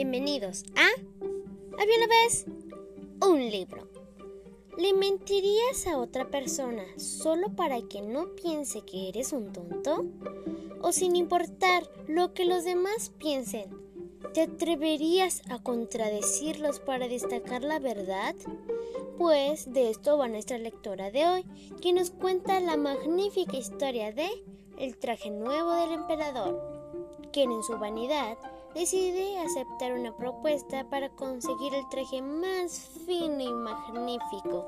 Bienvenidos a Había una vez un libro. ¿Le mentirías a otra persona solo para que no piense que eres un tonto? ¿O sin importar lo que los demás piensen, te atreverías a contradecirlos para destacar la verdad? Pues de esto va nuestra lectora de hoy, que nos cuenta la magnífica historia de El traje nuevo del emperador, quien en su vanidad decide aceptar una propuesta para conseguir el traje más fino y magnífico,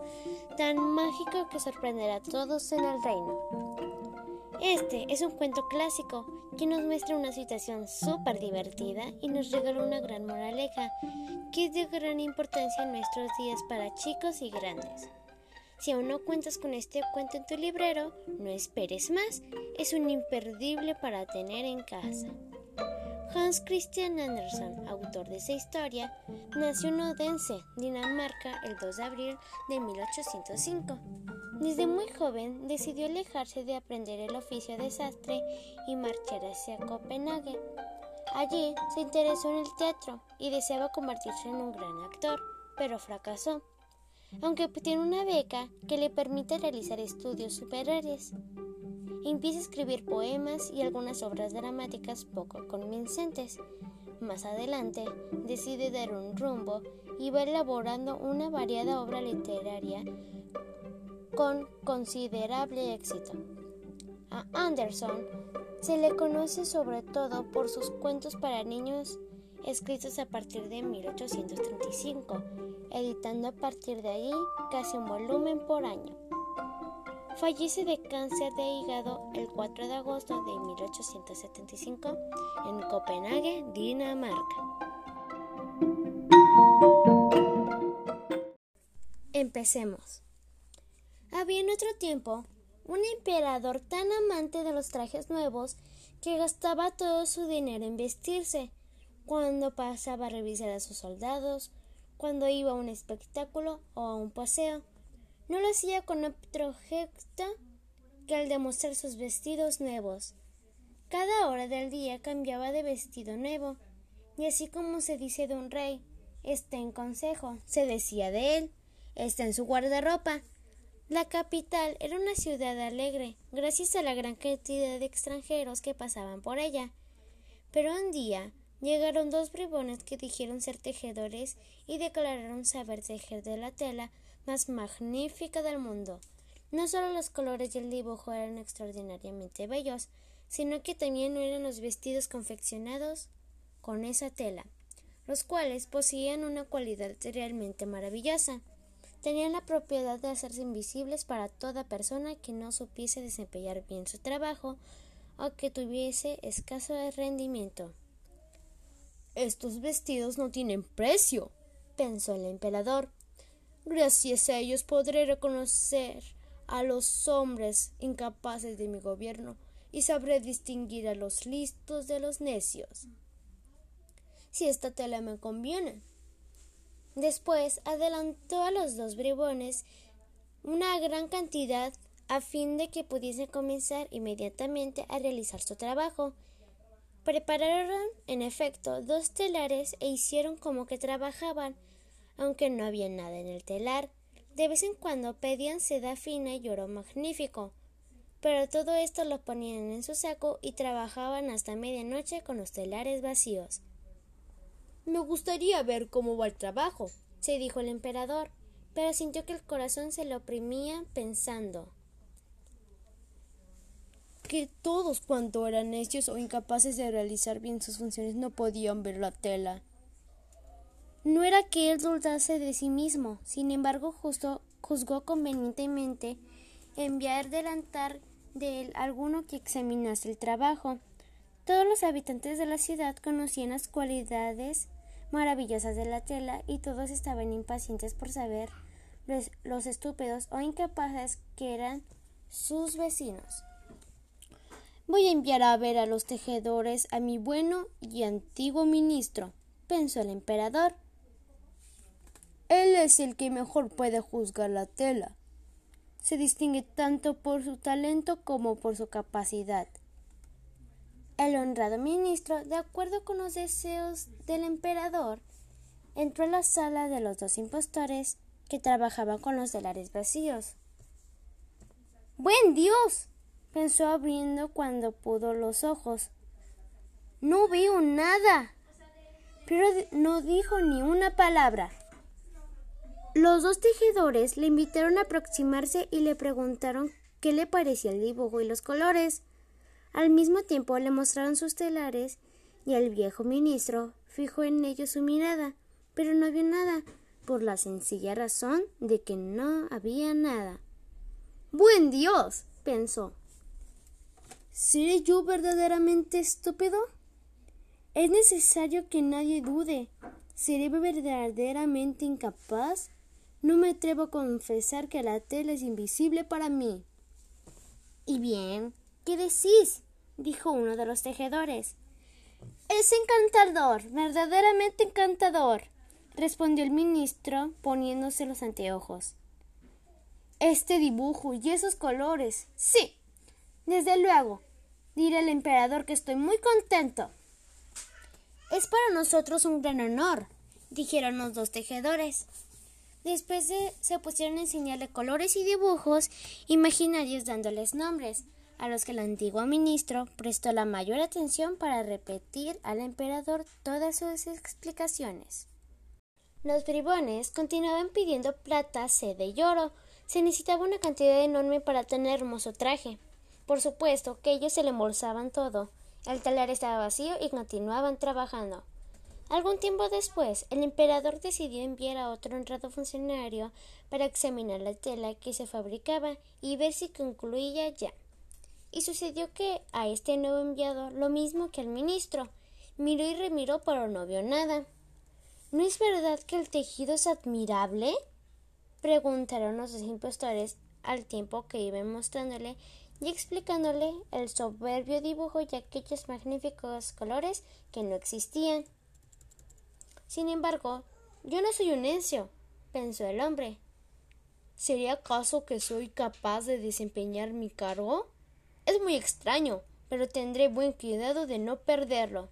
tan mágico que sorprenderá a todos en el reino. Este es un cuento clásico que nos muestra una situación súper divertida y nos regala una gran moraleja que es de gran importancia en nuestros días para chicos y grandes. Si aún no cuentas con este cuento en tu librero, no esperes más, es un imperdible para tener en casa. Hans Christian Andersen, autor de esa historia, nació en Odense, Dinamarca, el 2 de abril de 1805. Desde muy joven decidió alejarse de aprender el oficio de sastre y marchar hacia Copenhague. Allí se interesó en el teatro y deseaba convertirse en un gran actor, pero fracasó, aunque tiene una beca que le permite realizar estudios superiores empieza a escribir poemas y algunas obras dramáticas poco convincentes. Más adelante, decide dar un rumbo y va elaborando una variada obra literaria con considerable éxito. A Anderson se le conoce sobre todo por sus cuentos para niños escritos a partir de 1835, editando a partir de ahí casi un volumen por año. Fallece de cáncer de hígado el 4 de agosto de 1875 en Copenhague, Dinamarca. Empecemos. Había en otro tiempo un emperador tan amante de los trajes nuevos que gastaba todo su dinero en vestirse, cuando pasaba a revisar a sus soldados, cuando iba a un espectáculo o a un paseo no lo hacía con otro gesto que al demostrar sus vestidos nuevos. Cada hora del día cambiaba de vestido nuevo, y así como se dice de un rey, está en consejo, se decía de él, está en su guardarropa. La capital era una ciudad alegre, gracias a la gran cantidad de extranjeros que pasaban por ella. Pero un día llegaron dos bribones que dijeron ser tejedores y declararon saber tejer de la tela más magnífica del mundo. No solo los colores y el dibujo eran extraordinariamente bellos, sino que también eran los vestidos confeccionados con esa tela, los cuales poseían una cualidad realmente maravillosa. Tenían la propiedad de hacerse invisibles para toda persona que no supiese desempeñar bien su trabajo o que tuviese escaso rendimiento. Estos vestidos no tienen precio, pensó el emperador. Gracias a ellos podré reconocer a los hombres incapaces de mi gobierno y sabré distinguir a los listos de los necios. Si esta tela me conviene. Después adelantó a los dos bribones una gran cantidad a fin de que pudiesen comenzar inmediatamente a realizar su trabajo. Prepararon, en efecto, dos telares e hicieron como que trabajaban aunque no había nada en el telar. De vez en cuando pedían seda fina y oro magnífico, pero todo esto lo ponían en su saco y trabajaban hasta medianoche con los telares vacíos. Me gustaría ver cómo va el trabajo, se dijo el emperador, pero sintió que el corazón se le oprimía pensando que todos cuanto eran necios o incapaces de realizar bien sus funciones no podían ver la tela. No era que él dudase de sí mismo, sin embargo justo, juzgó convenientemente enviar delantar de él alguno que examinase el trabajo. Todos los habitantes de la ciudad conocían las cualidades maravillosas de la tela y todos estaban impacientes por saber los, los estúpidos o incapaces que eran sus vecinos. Voy a enviar a ver a los tejedores a mi bueno y antiguo ministro, pensó el emperador. Él es el que mejor puede juzgar la tela. Se distingue tanto por su talento como por su capacidad. El honrado ministro, de acuerdo con los deseos del emperador, entró a la sala de los dos impostores que trabajaban con los delares vacíos. Buen Dios. pensó abriendo cuando pudo los ojos. No veo nada. Pero no dijo ni una palabra. Los dos tejedores le invitaron a aproximarse y le preguntaron qué le parecía el dibujo y los colores. Al mismo tiempo le mostraron sus telares y el viejo ministro fijó en ellos su mirada, pero no vio nada, por la sencilla razón de que no había nada. Buen Dios. pensó. ¿Seré yo verdaderamente estúpido? Es necesario que nadie dude. ¿Seré verdaderamente incapaz? No me atrevo a confesar que la tela es invisible para mí. Y bien, ¿qué decís? dijo uno de los tejedores. Es encantador, verdaderamente encantador, respondió el ministro poniéndose los anteojos. Este dibujo y esos colores. Sí. Desde luego. Diré al emperador que estoy muy contento. Es para nosotros un gran honor, dijeron los dos tejedores. Después de, se pusieron a enseñarle colores y dibujos imaginarios dándoles nombres, a los que el antiguo ministro prestó la mayor atención para repetir al emperador todas sus explicaciones. Los bribones continuaban pidiendo plata, seda y oro, se necesitaba una cantidad enorme para tener hermoso traje. Por supuesto que ellos se le embolsaban todo. El talar estaba vacío y continuaban trabajando. Algún tiempo después, el emperador decidió enviar a otro honrado funcionario para examinar la tela que se fabricaba y ver si concluía ya. Y sucedió que a este nuevo enviado lo mismo que al ministro. Miró y remiró, pero no vio nada. ¿No es verdad que el tejido es admirable? preguntaron los dos impostores al tiempo que iban mostrándole y explicándole el soberbio dibujo y aquellos magníficos colores que no existían. Sin embargo, yo no soy un necio, pensó el hombre. ¿Sería acaso que soy capaz de desempeñar mi cargo? Es muy extraño, pero tendré buen cuidado de no perderlo.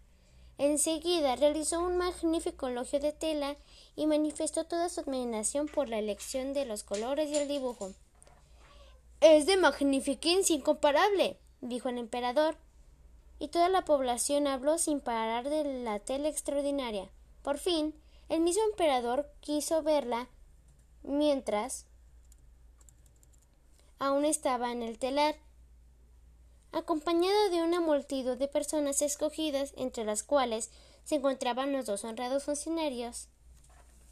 Enseguida realizó un magnífico elogio de tela y manifestó toda su admiración por la elección de los colores y el dibujo. Es de magnificencia incomparable, dijo el emperador. Y toda la población habló sin parar de la tela extraordinaria. Por fin, el mismo emperador quiso verla mientras aún estaba en el telar, acompañado de una multitud de personas escogidas, entre las cuales se encontraban los dos honrados funcionarios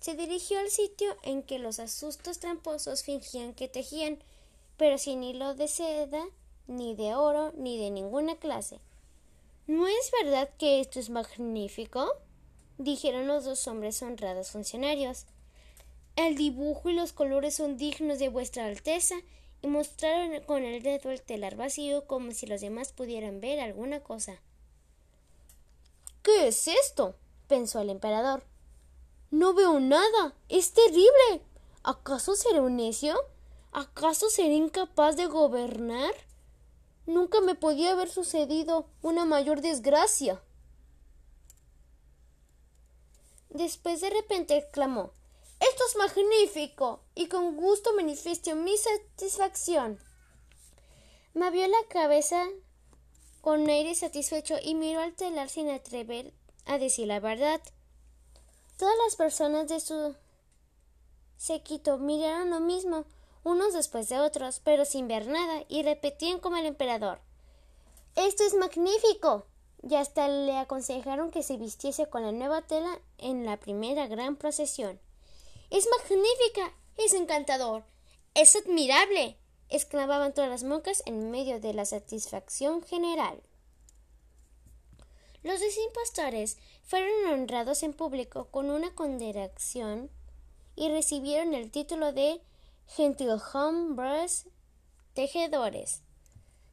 se dirigió al sitio en que los asustos tramposos fingían que tejían, pero sin hilo de seda, ni de oro, ni de ninguna clase. ¿No es verdad que esto es magnífico? Dijeron los dos hombres honrados funcionarios. El dibujo y los colores son dignos de vuestra Alteza, y mostraron con el dedo el telar vacío como si los demás pudieran ver alguna cosa. ¿Qué es esto? pensó el emperador. No veo nada. Es terrible. ¿Acaso seré un necio? ¿Acaso seré incapaz de gobernar? Nunca me podía haber sucedido una mayor desgracia. Después de repente exclamó Esto es magnífico. y con gusto manifiesto mi satisfacción. Movió la cabeza con aire satisfecho y miró al telar sin atrever a decir la verdad. Todas las personas de su séquito miraron lo mismo, unos después de otros, pero sin ver nada, y repetían como el emperador Esto es magnífico. Y hasta le aconsejaron que se vistiese con la nueva tela en la primera gran procesión. Es magnífica. es encantador. es admirable. exclamaban todas las monjas en medio de la satisfacción general. Los dos impostores fueron honrados en público con una condecoración y recibieron el título de gentilhombres tejedores.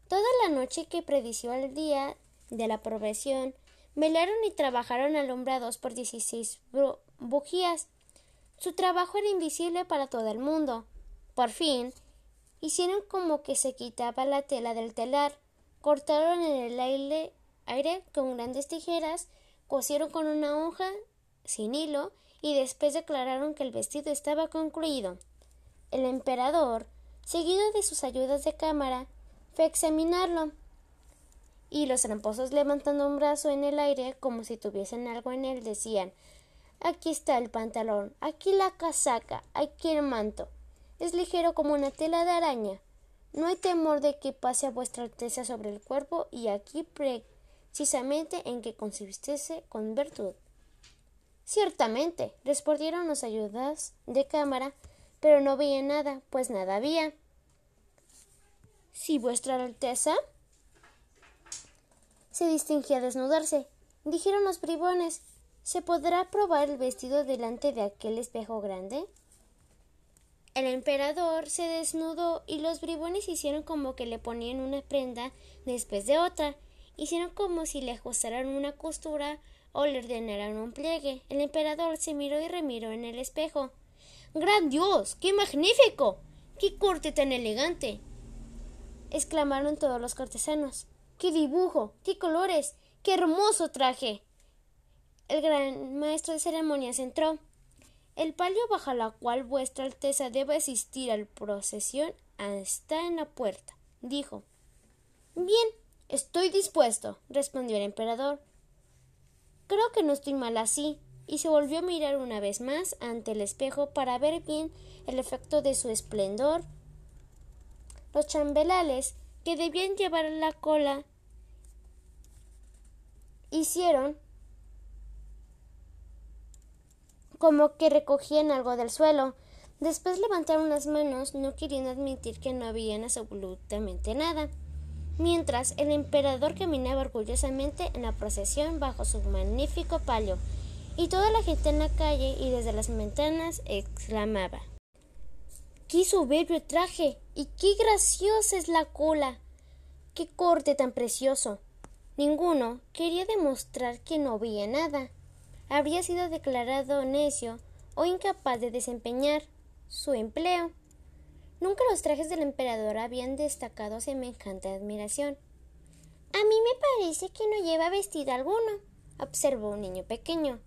Toda la noche que predició el día de la profesión, velaron y trabajaron alumbrados por dieciséis bujías. Su trabajo era invisible para todo el mundo. Por fin, hicieron como que se quitaba la tela del telar, cortaron en el aire aire con grandes tijeras, cosieron con una hoja sin hilo y después declararon que el vestido estaba concluido. El emperador, seguido de sus ayudas de cámara, fue a examinarlo y los tramposos levantando un brazo en el aire como si tuviesen algo en él decían Aquí está el pantalón, aquí la casaca, aquí el manto. Es ligero como una tela de araña. No hay temor de que pase a vuestra alteza sobre el cuerpo y aquí precisamente en que consistiese con virtud. Ciertamente, respondieron los ayudas de cámara, pero no veía nada, pues nada había. Si vuestra alteza se distinguía desnudarse, dijeron los bribones, ¿se podrá probar el vestido delante de aquel espejo grande? El emperador se desnudó y los bribones hicieron como que le ponían una prenda después de otra, hicieron como si le ajustaran una costura o le ordenaran un pliegue. El emperador se miró y remiró en el espejo. ¡Gran Dios! ¡Qué magnífico! ¡Qué corte tan elegante! exclamaron todos los cortesanos. ¡Qué dibujo! ¡Qué colores! ¡Qué hermoso traje! El gran maestro de ceremonias entró. El palio bajo la cual vuestra Alteza debe asistir a la procesión está en la puerta, dijo. Bien, estoy dispuesto, respondió el emperador. Creo que no estoy mal así, y se volvió a mirar una vez más ante el espejo para ver bien el efecto de su esplendor. Los chambelales, que debían llevar la cola, hicieron como que recogían algo del suelo. Después levantaron las manos, no queriendo admitir que no habían absolutamente nada mientras el emperador caminaba orgullosamente en la procesión bajo su magnífico palio, y toda la gente en la calle y desde las ventanas exclamaba ¡Qué soberbio traje! ¡Y qué graciosa es la cola! ¡Qué corte tan precioso! Ninguno quería demostrar que no veía nada. Habría sido declarado necio o incapaz de desempeñar su empleo. Nunca los trajes del emperador habían destacado semejante admiración. A mí me parece que no lleva vestido alguno, observó un niño pequeño.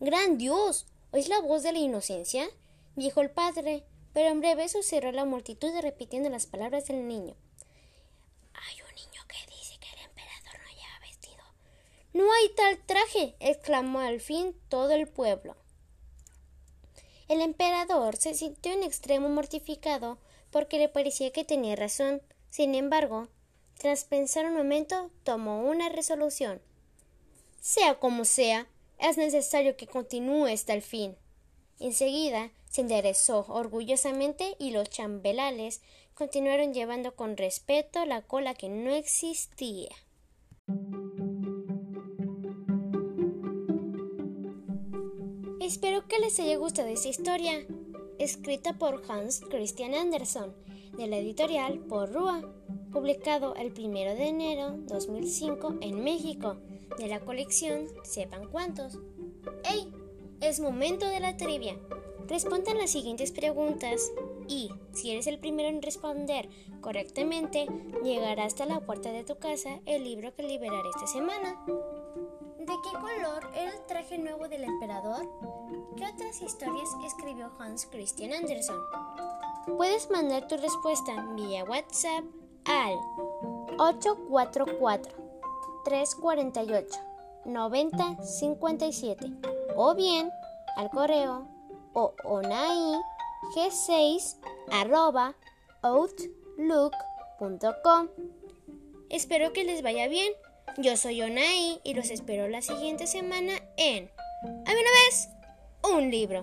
¡Gran Dios! ¿Oís la voz de la inocencia? dijo el padre, pero en breve sucedió la multitud repitiendo las palabras del niño. Hay un niño que dice que el emperador no lleva vestido. No hay tal traje. exclamó al fin todo el pueblo. El emperador se sintió en extremo mortificado porque le parecía que tenía razón. Sin embargo, tras pensar un momento, tomó una resolución. Sea como sea, es necesario que continúe hasta el fin. Enseguida se enderezó orgullosamente y los chambelales continuaron llevando con respeto la cola que no existía. Espero que les haya gustado esta historia escrita por Hans Christian Andersen, de la editorial Por Rúa, publicado el 1 de enero 2005 en México, de la colección Sepan cuántos. ¡Ey! Es momento de la trivia. Respondan las siguientes preguntas y, si eres el primero en responder correctamente, llegará hasta la puerta de tu casa el libro que liberaré esta semana. ¿De qué color era el traje nuevo del emperador? ¿Qué otras historias escribió Hans Christian Andersen? Puedes mandar tu respuesta vía WhatsApp al 844 348 9057 o bien al correo o onai g6 arroba outlook.com. Espero que les vaya bien. Yo soy Onai y los espero la siguiente semana en A una vez, un libro.